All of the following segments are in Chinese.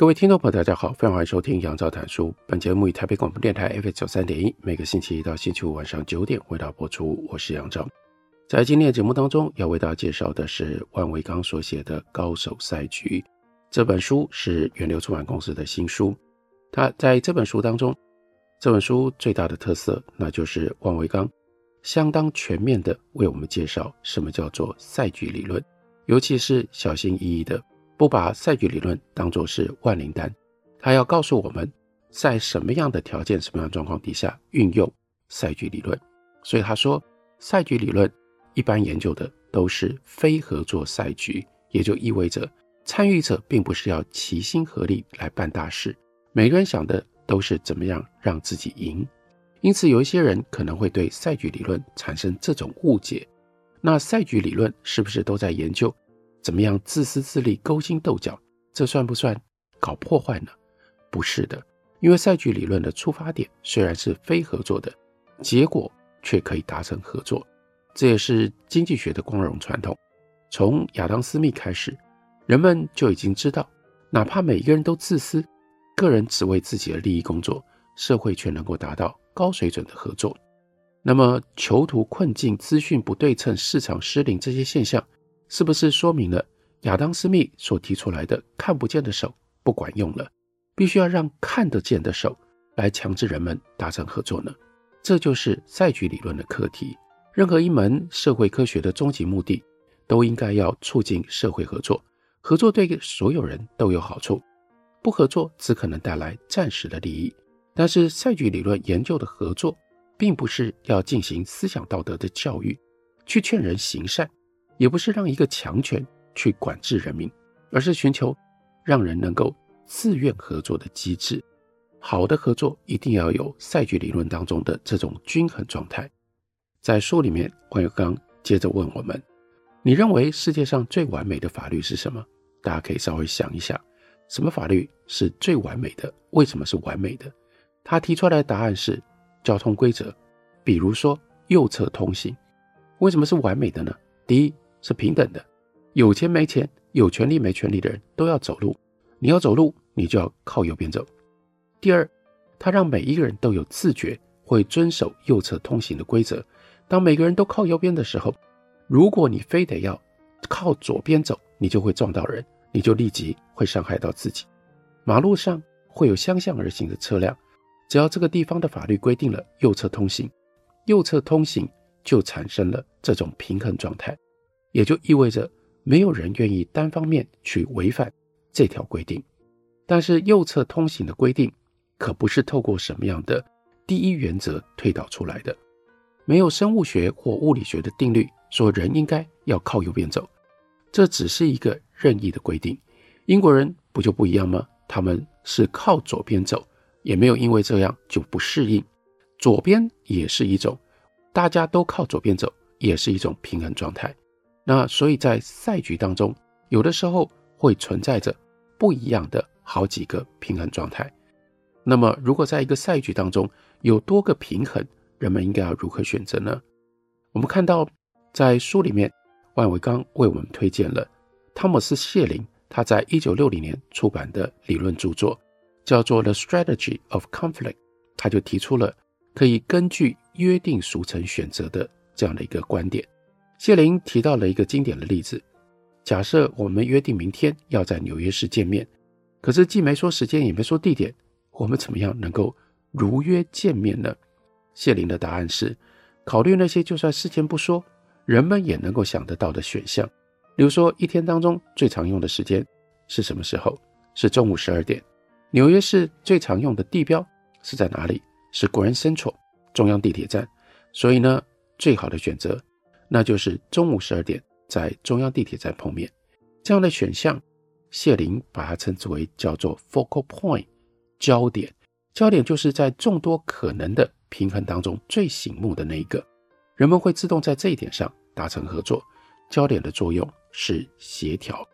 各位听众朋友，大家好，非常欢迎收听杨照谈书。本节目以台北广播电台 FM 九三点一，每个星期一到星期五晚上九点为大家播出。我是杨照。在今天的节目当中，要为大家介绍的是万维钢所写的《高手赛局》这本书，是远流出版公司的新书。他在这本书当中，这本书最大的特色，那就是万维钢相当全面的为我们介绍什么叫做赛局理论，尤其是小心翼翼的。不把赛局理论当作是万灵丹，他要告诉我们，在什么样的条件、什么样的状况底下运用赛局理论。所以他说，赛局理论一般研究的都是非合作赛局，也就意味着参与者并不是要齐心合力来办大事，每个人想的都是怎么样让自己赢。因此，有一些人可能会对赛局理论产生这种误解：那赛局理论是不是都在研究？怎么样自私自利、勾心斗角，这算不算搞破坏呢？不是的，因为赛局理论的出发点虽然是非合作的，结果却可以达成合作。这也是经济学的光荣传统。从亚当·斯密开始，人们就已经知道，哪怕每一个人都自私，个人只为自己的利益工作，社会却能够达到高水准的合作。那么，囚徒困境、资讯不对称、市场失灵这些现象，是不是说明了亚当·斯密所提出来的看不见的手不管用了？必须要让看得见的手来强制人们达成合作呢？这就是赛局理论的课题。任何一门社会科学的终极目的，都应该要促进社会合作。合作对所有人都有好处，不合作只可能带来暂时的利益。但是赛局理论研究的合作，并不是要进行思想道德的教育，去劝人行善。也不是让一个强权去管制人民，而是寻求让人能够自愿合作的机制。好的合作一定要有赛局理论当中的这种均衡状态。在书里面，万维钢接着问我们：你认为世界上最完美的法律是什么？大家可以稍微想一下，什么法律是最完美的？为什么是完美的？他提出来的答案是交通规则，比如说右侧通行。为什么是完美的呢？第一。是平等的，有钱没钱，有权利没权利的人都要走路。你要走路，你就要靠右边走。第二，他让每一个人都有自觉，会遵守右侧通行的规则。当每个人都靠右边的时候，如果你非得要靠左边走，你就会撞到人，你就立即会伤害到自己。马路上会有相向而行的车辆，只要这个地方的法律规定了右侧通行，右侧通行就产生了这种平衡状态。也就意味着没有人愿意单方面去违反这条规定，但是右侧通行的规定可不是透过什么样的第一原则推导出来的，没有生物学或物理学的定律说人应该要靠右边走，这只是一个任意的规定。英国人不就不一样吗？他们是靠左边走，也没有因为这样就不适应，左边也是一种，大家都靠左边走，也是一种平衡状态。那所以，在赛局当中，有的时候会存在着不一样的好几个平衡状态。那么，如果在一个赛局当中有多个平衡，人们应该要如何选择呢？我们看到，在书里面，万维钢为我们推荐了汤姆斯·谢林他在一九六零年出版的理论著作，叫做《The Strategy of Conflict》，他就提出了可以根据约定俗成选择的这样的一个观点。谢林提到了一个经典的例子：假设我们约定明天要在纽约市见面，可是既没说时间，也没说地点，我们怎么样能够如约见面呢？谢林的答案是：考虑那些就算事先不说，人们也能够想得到的选项。比如说，一天当中最常用的时间是什么时候？是中午十二点。纽约市最常用的地标是在哪里？是 Grand Central 中央地铁站。所以呢，最好的选择。那就是中午十二点在中央地铁站碰面。这样的选项，谢林把它称之为叫做 focal point，焦点。焦点就是在众多可能的平衡当中最醒目的那一个，人们会自动在这一点上达成合作。焦点的作用是协调。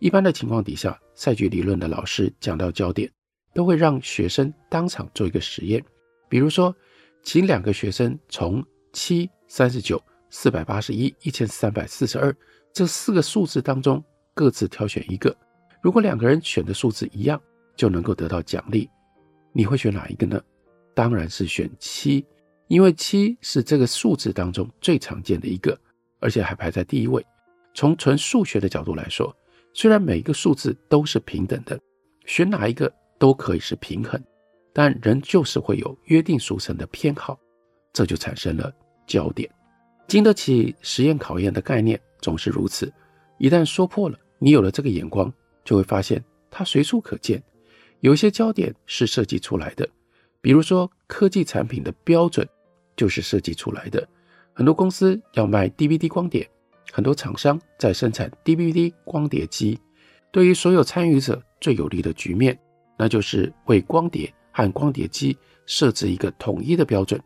一般的情况底下，赛局理论的老师讲到焦点，都会让学生当场做一个实验，比如说，请两个学生从七、三十九、四百八十一、一千三百四十二这四个数字当中各自挑选一个。如果两个人选的数字一样，就能够得到奖励。你会选哪一个呢？当然是选七，因为七是这个数字当中最常见的一个，而且还排在第一位。从纯数学的角度来说，虽然每一个数字都是平等的，选哪一个都可以是平衡，但人就是会有约定俗成的偏好，这就产生了焦点。经得起实验考验的概念总是如此，一旦说破了，你有了这个眼光，就会发现它随处可见。有些焦点是设计出来的，比如说科技产品的标准就是设计出来的。很多公司要卖 DVD 光碟，很多厂商在生产 DVD 光碟机。对于所有参与者最有利的局面，那就是为光碟和光碟机设置一个统一的标准，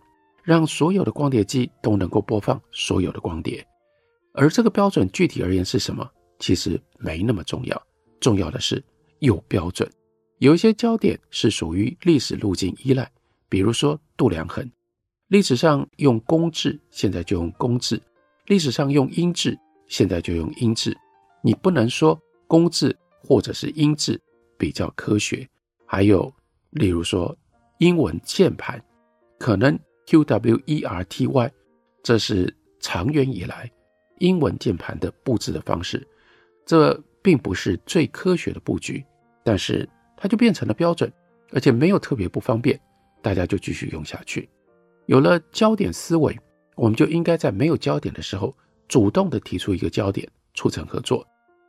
让所有的光碟机都能够播放所有的光碟。而这个标准具体而言是什么，其实没那么重要，重要的是有标准。有一些焦点是属于历史路径依赖，比如说度量衡，历史上用公制，现在就用公制；历史上用英制，现在就用英制。你不能说公制或者是英制比较科学。还有，例如说英文键盘，可能 Q W E R T Y，这是长远以来英文键盘的布置的方式，这并不是最科学的布局，但是。它就变成了标准，而且没有特别不方便，大家就继续用下去。有了焦点思维，我们就应该在没有焦点的时候，主动的提出一个焦点，促成合作。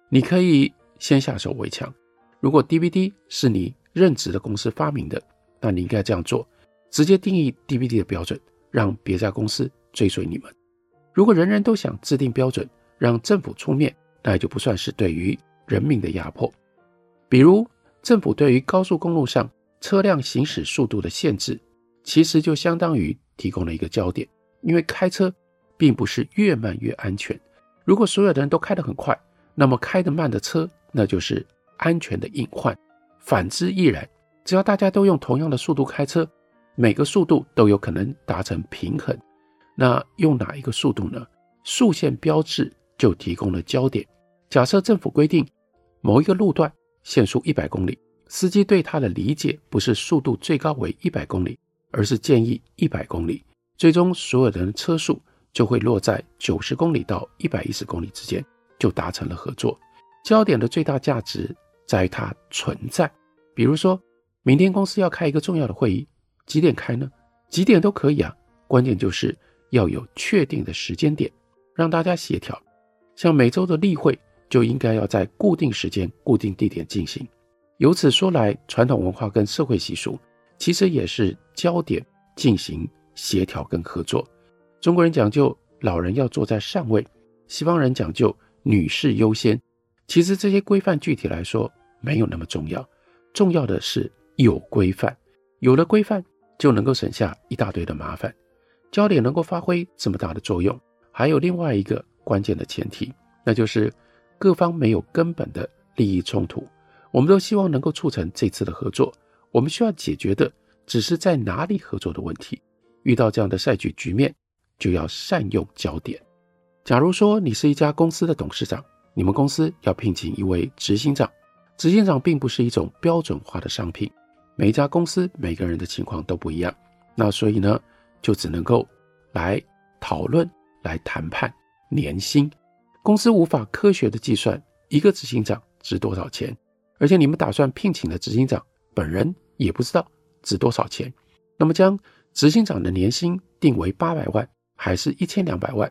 你可以先下手为强。如果 DVD 是你任职的公司发明的，那你应该这样做：直接定义 DVD 的标准，让别家公司追随你们。如果人人都想制定标准，让政府出面，那也就不算是对于人民的压迫。比如。政府对于高速公路上车辆行驶速度的限制，其实就相当于提供了一个焦点，因为开车并不是越慢越安全。如果所有的人都开得很快，那么开得慢的车那就是安全的隐患。反之亦然，只要大家都用同样的速度开车，每个速度都有可能达成平衡。那用哪一个速度呢？速限标志就提供了焦点。假设政府规定某一个路段。限速一百公里，司机对他的理解不是速度最高为一百公里，而是建议一百公里。最终，所有人的车速就会落在九十公里到一百一十公里之间，就达成了合作。焦点的最大价值在于它存在。比如说，明天公司要开一个重要的会议，几点开呢？几点都可以啊，关键就是要有确定的时间点，让大家协调。像每周的例会。就应该要在固定时间、固定地点进行。由此说来，传统文化跟社会习俗其实也是焦点进行协调跟合作。中国人讲究老人要坐在上位，西方人讲究女士优先。其实这些规范具体来说没有那么重要，重要的是有规范。有了规范，就能够省下一大堆的麻烦。焦点能够发挥这么大的作用，还有另外一个关键的前提，那就是。各方没有根本的利益冲突，我们都希望能够促成这次的合作。我们需要解决的只是在哪里合作的问题。遇到这样的赛局局面，就要善用焦点。假如说你是一家公司的董事长，你们公司要聘请一位执行长，执行长并不是一种标准化的商品，每一家公司每个人的情况都不一样，那所以呢，就只能够来讨论、来谈判年薪。公司无法科学的计算一个执行长值多少钱，而且你们打算聘请的执行长本人也不知道值多少钱。那么将执行长的年薪定为八百万还是一千两百万，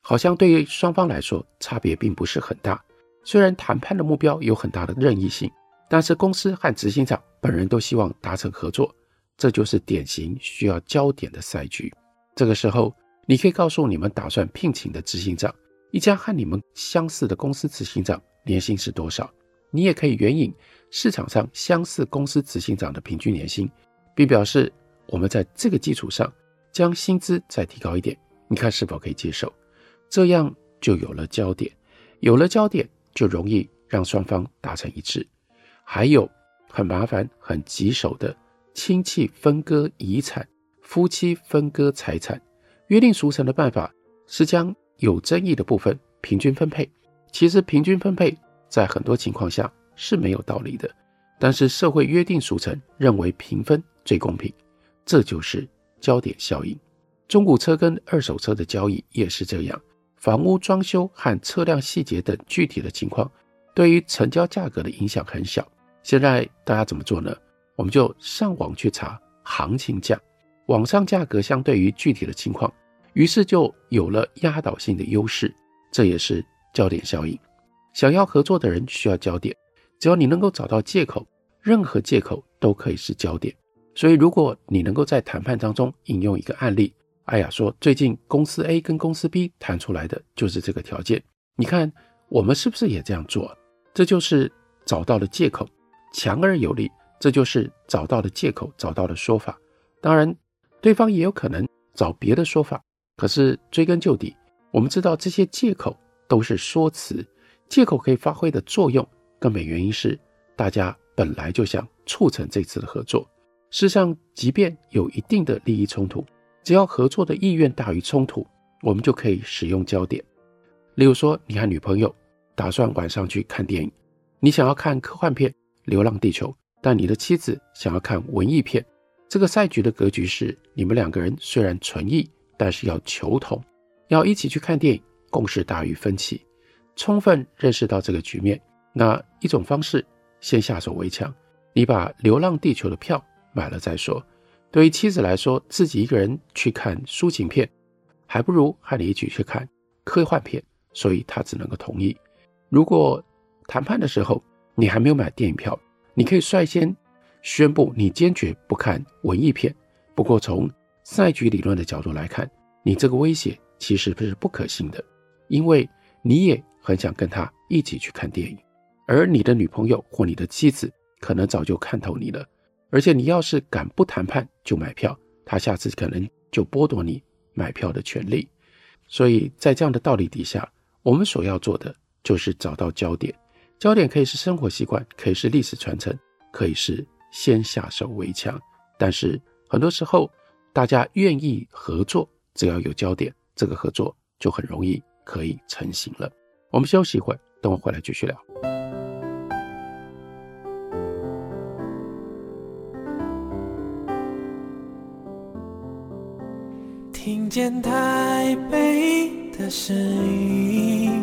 好像对于双方来说差别并不是很大。虽然谈判的目标有很大的任意性，但是公司和执行长本人都希望达成合作，这就是典型需要焦点的赛局。这个时候，你可以告诉你们打算聘请的执行长。一家和你们相似的公司执行长年薪是多少？你也可以援引市场上相似公司执行长的平均年薪，并表示我们在这个基础上将薪资再提高一点，你看是否可以接受？这样就有了焦点，有了焦点就容易让双方达成一致。还有很麻烦、很棘手的亲戚分割遗产、夫妻分割财产，约定俗成的办法是将有争议的部分平均分配。其实平均分配在很多情况下是没有道理的，但是社会约定俗成，认为平分最公平，这就是焦点效应。中古车跟二手车的交易也是这样。房屋装修和车辆细节等具体的情况，对于成交价格的影响很小。现在大家怎么做呢？我们就上网去查行情价，网上价格相对于具体的情况，于是就有了压倒性的优势。这也是焦点效应。想要合作的人需要焦点，只要你能够找到借口，任何借口都可以是焦点。所以，如果你能够在谈判当中引用一个案例。哎呀，说最近公司 A 跟公司 B 谈出来的就是这个条件，你看我们是不是也这样做？这就是找到了借口，强而有力。这就是找到了借口，找到了说法。当然，对方也有可能找别的说法。可是追根究底，我们知道这些借口都是说辞，借口可以发挥的作用，根本原因是大家本来就想促成这次的合作。事实上，即便有一定的利益冲突。只要合作的意愿大于冲突，我们就可以使用焦点。例如说，你和女朋友打算晚上去看电影，你想要看科幻片《流浪地球》，但你的妻子想要看文艺片。这个赛局的格局是，你们两个人虽然存异，但是要求同，要一起去看电影，共识大于分歧。充分认识到这个局面，那一种方式，先下手为强，你把《流浪地球》的票买了再说。对于妻子来说，自己一个人去看抒情片，还不如和你一起去看科幻片，所以他只能够同意。如果谈判的时候你还没有买电影票，你可以率先宣布你坚决不看文艺片。不过从赛局理论的角度来看，你这个威胁其实是不可信的，因为你也很想跟他一起去看电影，而你的女朋友或你的妻子可能早就看透你了。而且你要是敢不谈判就买票，他下次可能就剥夺你买票的权利。所以在这样的道理底下，我们所要做的就是找到焦点。焦点可以是生活习惯，可以是历史传承，可以是先下手为强。但是很多时候，大家愿意合作，只要有焦点，这个合作就很容易可以成型了。我们休息一会儿，等我回来继续聊。听见台北的声音，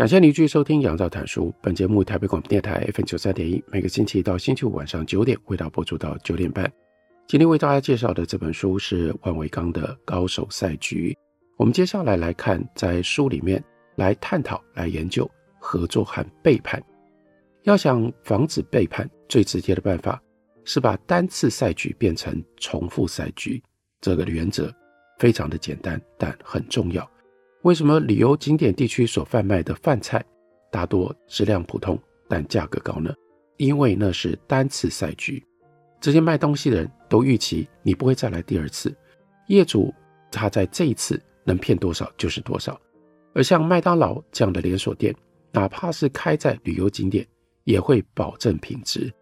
感谢您继续收听《杨照谈书》。本节目台北广播电台 FM 九三点一，每个星期一到星期五晚上九点，为大家播出到九点半。今天为大家介绍的这本书是万维钢的《高手赛局》。我们接下来来看，在书里面来探讨、来研究合作和背叛。要想防止背叛，最直接的办法是把单次赛局变成重复赛局。这个原则非常的简单，但很重要。为什么旅游景点地区所贩卖的饭菜大多质量普通，但价格高呢？因为那是单次赛局，这些卖东西的人都预期你不会再来第二次，业主他在这一次能骗多少就是多少。而像麦当劳这样的连锁店，哪怕是开在旅游景点，也会保证品质，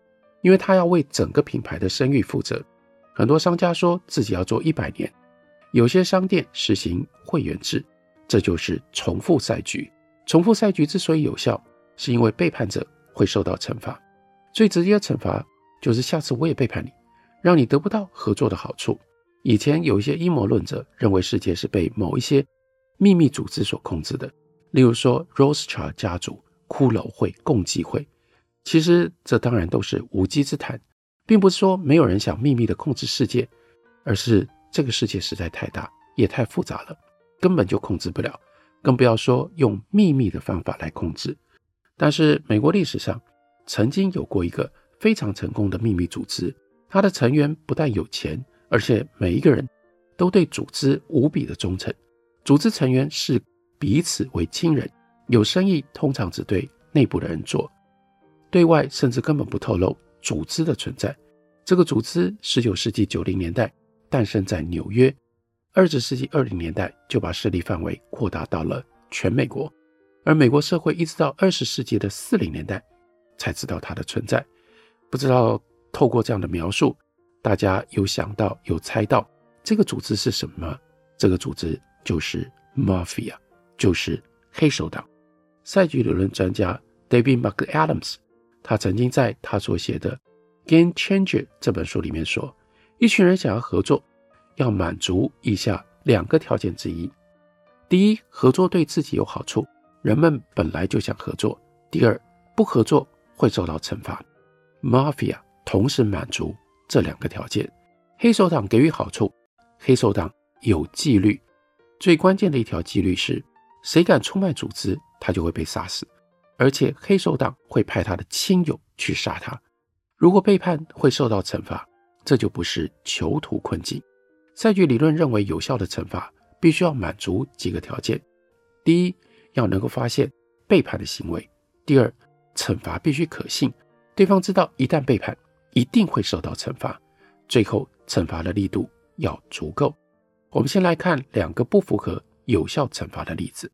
因为他要为整个品牌的声誉负责。很多商家说自己要做一百年，有些商店实行会员制。这就是重复赛局。重复赛局之所以有效，是因为背叛者会受到惩罚。最直接的惩罚就是下次我也背叛你，让你得不到合作的好处。以前有一些阴谋论者认为世界是被某一些秘密组织所控制的，例如说 Rothschild 家族、骷髅会、共济会。其实这当然都是无稽之谈，并不是说没有人想秘密地控制世界，而是这个世界实在太大，也太复杂了，根本就控制不了，更不要说用秘密的方法来控制。但是美国历史上曾经有过一个非常成功的秘密组织，它的成员不但有钱，而且每一个人都对组织无比的忠诚。组织成员视彼此为亲人，有生意通常只对内部的人做。对外甚至根本不透露组织的存在。这个组织，十九世纪九零年代诞生在纽约，二十世纪二零年代就把势力范围扩大到了全美国，而美国社会一直到二十世纪的四零年代才知道它的存在。不知道透过这样的描述，大家有想到、有猜到这个组织是什么？这个组织就是 Mafia，就是黑手党。赛局理论专家 David McAdams。他曾经在他所写的《Game Changer》这本书里面说，一群人想要合作，要满足以下两个条件之一：第一，合作对自己有好处，人们本来就想合作；第二，不合作会受到惩罚。Mafia 同时满足这两个条件。黑手党给予好处，黑手党有纪律，最关键的一条纪律是，谁敢出卖组织，他就会被杀死。而且黑手党会派他的亲友去杀他，如果背叛会受到惩罚，这就不是囚徒困境。赛局理论认为，有效的惩罚必须要满足几个条件：第一，要能够发现背叛的行为；第二，惩罚必须可信，对方知道一旦背叛一定会受到惩罚；最后，惩罚的力度要足够。我们先来看两个不符合有效惩罚的例子。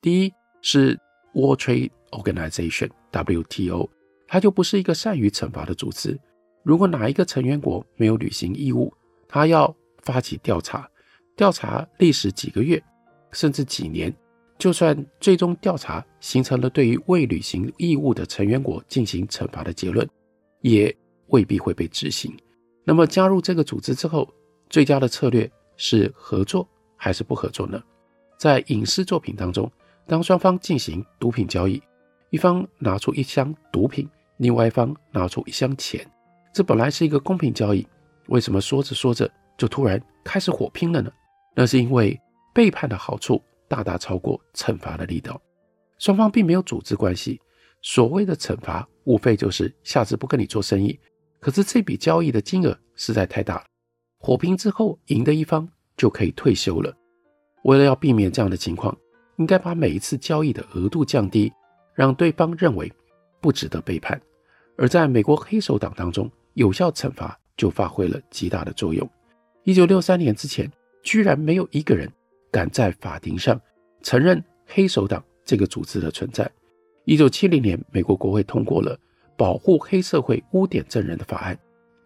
第一是 World Trade Organization WTO，它就不是一个善于惩罚的组织。如果哪一个成员国没有履行义务，它要发起调查，调查历时几个月，甚至几年。就算最终调查形成了对于未履行义务的成员国进行惩罚的结论，也未必会被执行。那么加入这个组织之后，最佳的策略是合作还是不合作呢？在影视作品当中，当双方进行毒品交易。一方拿出一箱毒品，另外一方拿出一箱钱，这本来是一个公平交易，为什么说着说着就突然开始火拼了呢？那是因为背叛的好处大大超过惩罚的力道。双方并没有组织关系，所谓的惩罚无非就是下次不跟你做生意。可是这笔交易的金额实在太大了，火拼之后赢的一方就可以退休了。为了要避免这样的情况，应该把每一次交易的额度降低。让对方认为不值得背叛，而在美国黑手党当中，有效惩罚就发挥了极大的作用。一九六三年之前，居然没有一个人敢在法庭上承认黑手党这个组织的存在。一九七零年，美国国会通过了保护黑社会污点证人的法案，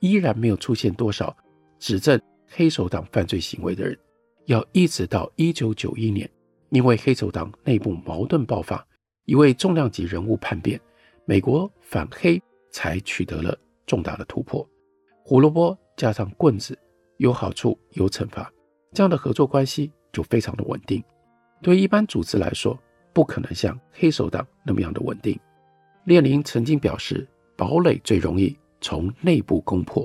依然没有出现多少指证黑手党犯罪行为的人。要一直到一九九一年，因为黑手党内部矛盾爆发。一位重量级人物叛变，美国反黑才取得了重大的突破。胡萝卜加上棍子，有好处有惩罚，这样的合作关系就非常的稳定。对一般组织来说，不可能像黑手党那么样的稳定。列宁曾经表示，堡垒最容易从内部攻破。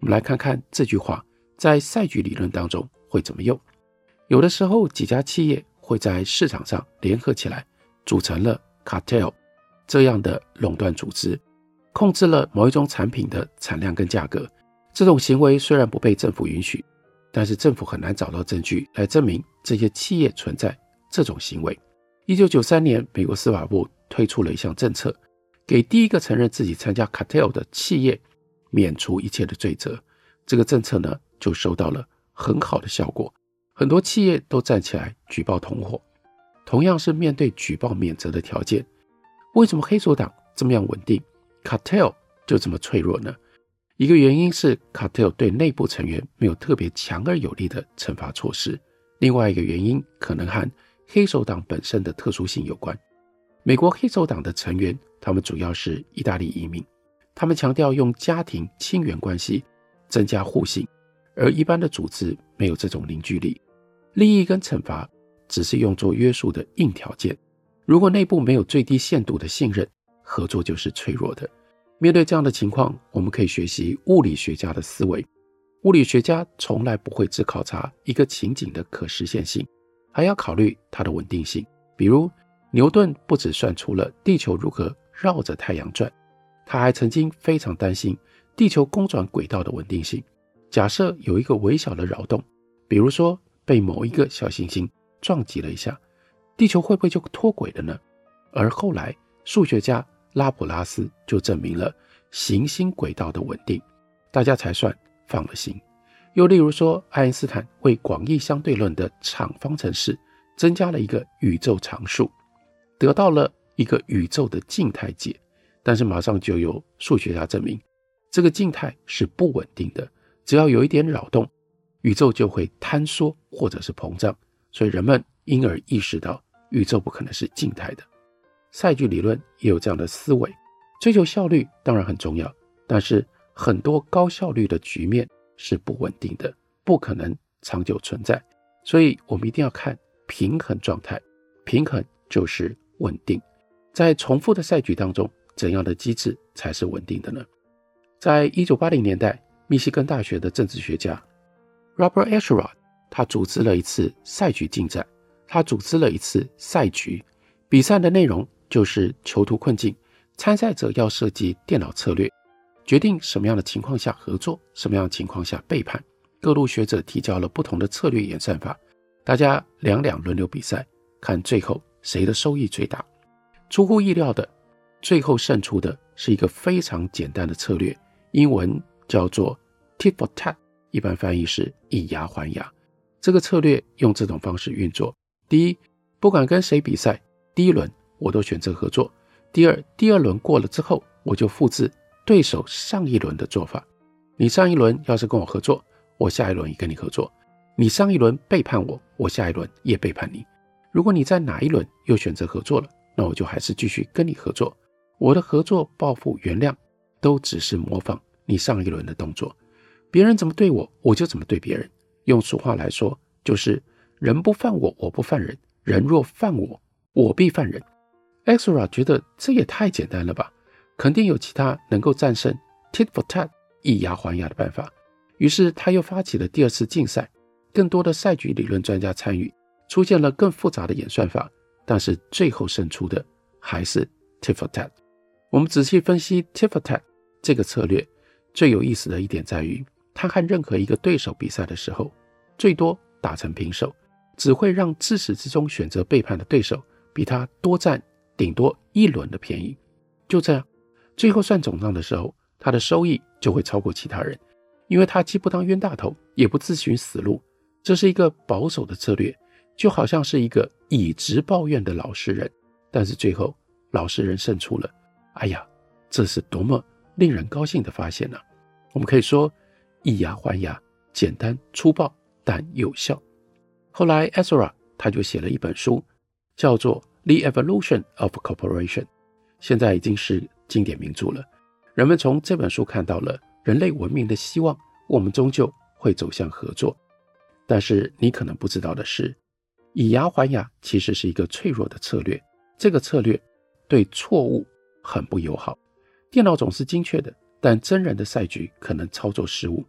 我们来看看这句话在赛局理论当中会怎么用。有的时候，几家企业会在市场上联合起来。组成了 cartel 这样的垄断组织，控制了某一种产品的产量跟价格。这种行为虽然不被政府允许，但是政府很难找到证据来证明这些企业存在这种行为。一九九三年，美国司法部推出了一项政策，给第一个承认自己参加 cartel 的企业免除一切的罪责。这个政策呢，就收到了很好的效果，很多企业都站起来举报同伙。同样是面对举报免责的条件，为什么黑手党这么样稳定，cartel 就这么脆弱呢？一个原因是 cartel 对内部成员没有特别强而有力的惩罚措施，另外一个原因可能和黑手党本身的特殊性有关。美国黑手党的成员，他们主要是意大利移民，他们强调用家庭亲缘关系增加互信，而一般的组织没有这种凝聚力。利益跟惩罚只是用作约束的硬条件。如果内部没有最低限度的信任，合作就是脆弱的。面对这样的情况，我们可以学习物理学家的思维。物理学家从来不会只考察一个情景的可实现性，还要考虑它的稳定性。比如，牛顿不只算出了地球如何绕着太阳转，他还曾经非常担心地球公转轨道的稳定性。假设有一个微小的扰动，比如说被某一个小行星撞击了一下，地球会不会就脱轨了呢？而后来，数学家拉普拉斯就证明了行星轨道的稳定，大家才算。放了心。又例如说，爱因斯坦为广义相对论的场方程式增加了一个宇宙常数，得到了一个宇宙的静态解。但是马上就有数学家证明，这个静态是不稳定的，只要有一点扰动，宇宙就会坍缩或者是膨胀。所以人们因而意识到，宇宙不可能是静态的。赛局理论也有这样的思维，追求效率当然很重要，但是。很多高效率的局面是不稳定的，不可能长久存在，所以我们一定要看平衡状态。平衡就是稳定。在重复的赛局当中，怎样的机制才是稳定的呢？在一九八零年代，密西根大学的政治学家 Robert Asher，他组织了一次赛局竞赛，他组织了一次赛局比赛的内容就是囚徒困境，参赛者要设计电脑策略。决定什么样的情况下合作，什么样情况下背叛。各路学者提交了不同的策略演算法，大家两两轮流比赛，看最后谁的收益最大。出乎意料的，最后胜出的是一个非常简单的策略，英文叫做 “tit for tat”，一般翻译是以牙还牙。这个策略用这种方式运作：第一，不管跟谁比赛，第一轮我都选择合作；第二，第二轮过了之后，我就复制。对手上一轮的做法，你上一轮要是跟我合作，我下一轮也跟你合作；你上一轮背叛我，我下一轮也背叛你。如果你在哪一轮又选择合作了，那我就还是继续跟你合作。我的合作、报复、原谅，都只是模仿你上一轮的动作。别人怎么对我，我就怎么对别人。用俗话来说，就是人不犯我，我不犯人；人若犯我，我必犯人。Axelra 觉得这也太简单了吧。肯定有其他能够战胜 tit for tat 以牙还牙的办法。于是他又发起了第二次竞赛，更多的赛局理论专家参与，出现了更复杂的演算法。但是最后胜出的还是 tit for tat。我们仔细分析 tit for tat 这个策略，最有意思的一点在于，他和任何一个对手比赛的时候，最多打成平手，只会让自始至终选择背叛的对手比他多占顶多一轮的便宜。就这样。最后算总账的时候，他的收益就会超过其他人，因为他既不当冤大头，也不自寻死路。这是一个保守的策略，就好像是一个以直报怨的老实人。但是最后老实人胜出了，哎呀，这是多么令人高兴的发现呢、我们可以说以牙还牙，简单粗暴但有效。后来 Axelrod 他就写了一本书，叫做《The Evolution of Cooperation》，现在已经是。经典名著了，人们从这本书看到了人类文明的希望，我们终究会走向合作。但是你可能不知道的是，以牙还牙其实是一个脆弱的策略，这个策略对错误很不友好。电脑总是精确的，但真人的赛局可能操作失误。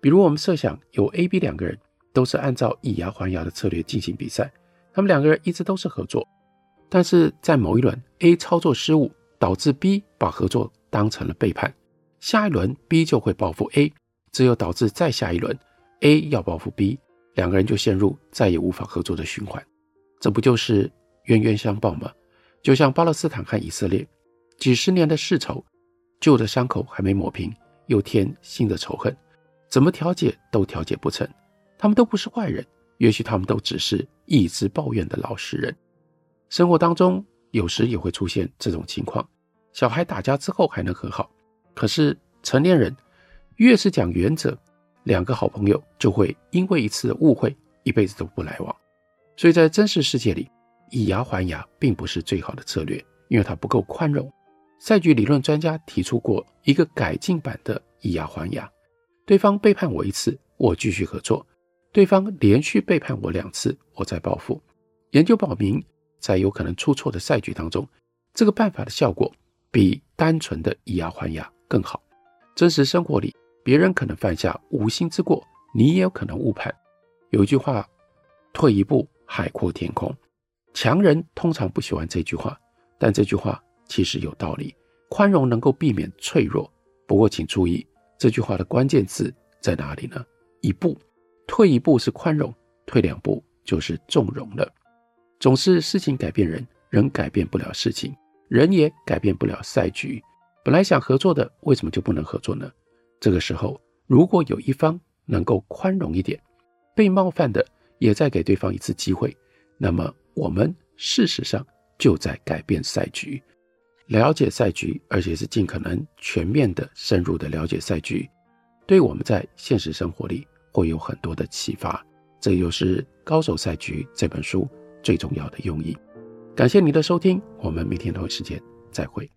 比如我们设想有 A、B 两个人都是按照以牙还牙的策略进行比赛，他们两个人一直都是合作，但是在某一轮 A 操作失误。导致 B 把合作当成了背叛，下一轮 B 就会报复 A，只有导致再下一轮 A 要报复 B，两个人就陷入再也无法合作的循环，这不就是冤冤相报吗？就像巴勒斯坦和以色列，几十年的世仇，旧的伤口还没抹平，又添新的仇恨，怎么调解都调解不成。他们都不是坏人，也许他们都只是一直抱怨的老实人。生活当中。有时也会出现这种情况，小孩打架之后还能和好，可是成年人越是讲原则，两个好朋友就会因为一次误会，一辈子都不来往。所以在真实世界里，以牙还牙并不是最好的策略，因为它不够宽容。赛局理论专家提出过一个改进版的以牙还牙：对方背叛我一次，我继续合作；对方连续背叛我两次，我再报复。研究表明，在有可能出错的赛局当中，这个办法的效果比单纯的以牙还牙更好。真实生活里，别人可能犯下无心之过，你也有可能误判。有一句话：“退一步，海阔天空。”强人通常不喜欢这句话，但这句话其实有道理。宽容能够避免脆弱，不过请注意，这句话的关键字在哪里呢？一步，退一步是宽容，退两步就是纵容了。总是事情改变人，人改变不了事情，人也改变不了赛局。本来想合作的，为什么就不能合作呢？这个时候，如果有一方能够宽容一点，被冒犯的也再给对方一次机会，那么我们事实上就在改变赛局。了解赛局，而且是尽可能全面的、深入的了解赛局，对我们在现实生活里会有很多的启发。这又是《高手赛局》这本书最重要的用意。感谢你的收听，我们明天同一时间再会。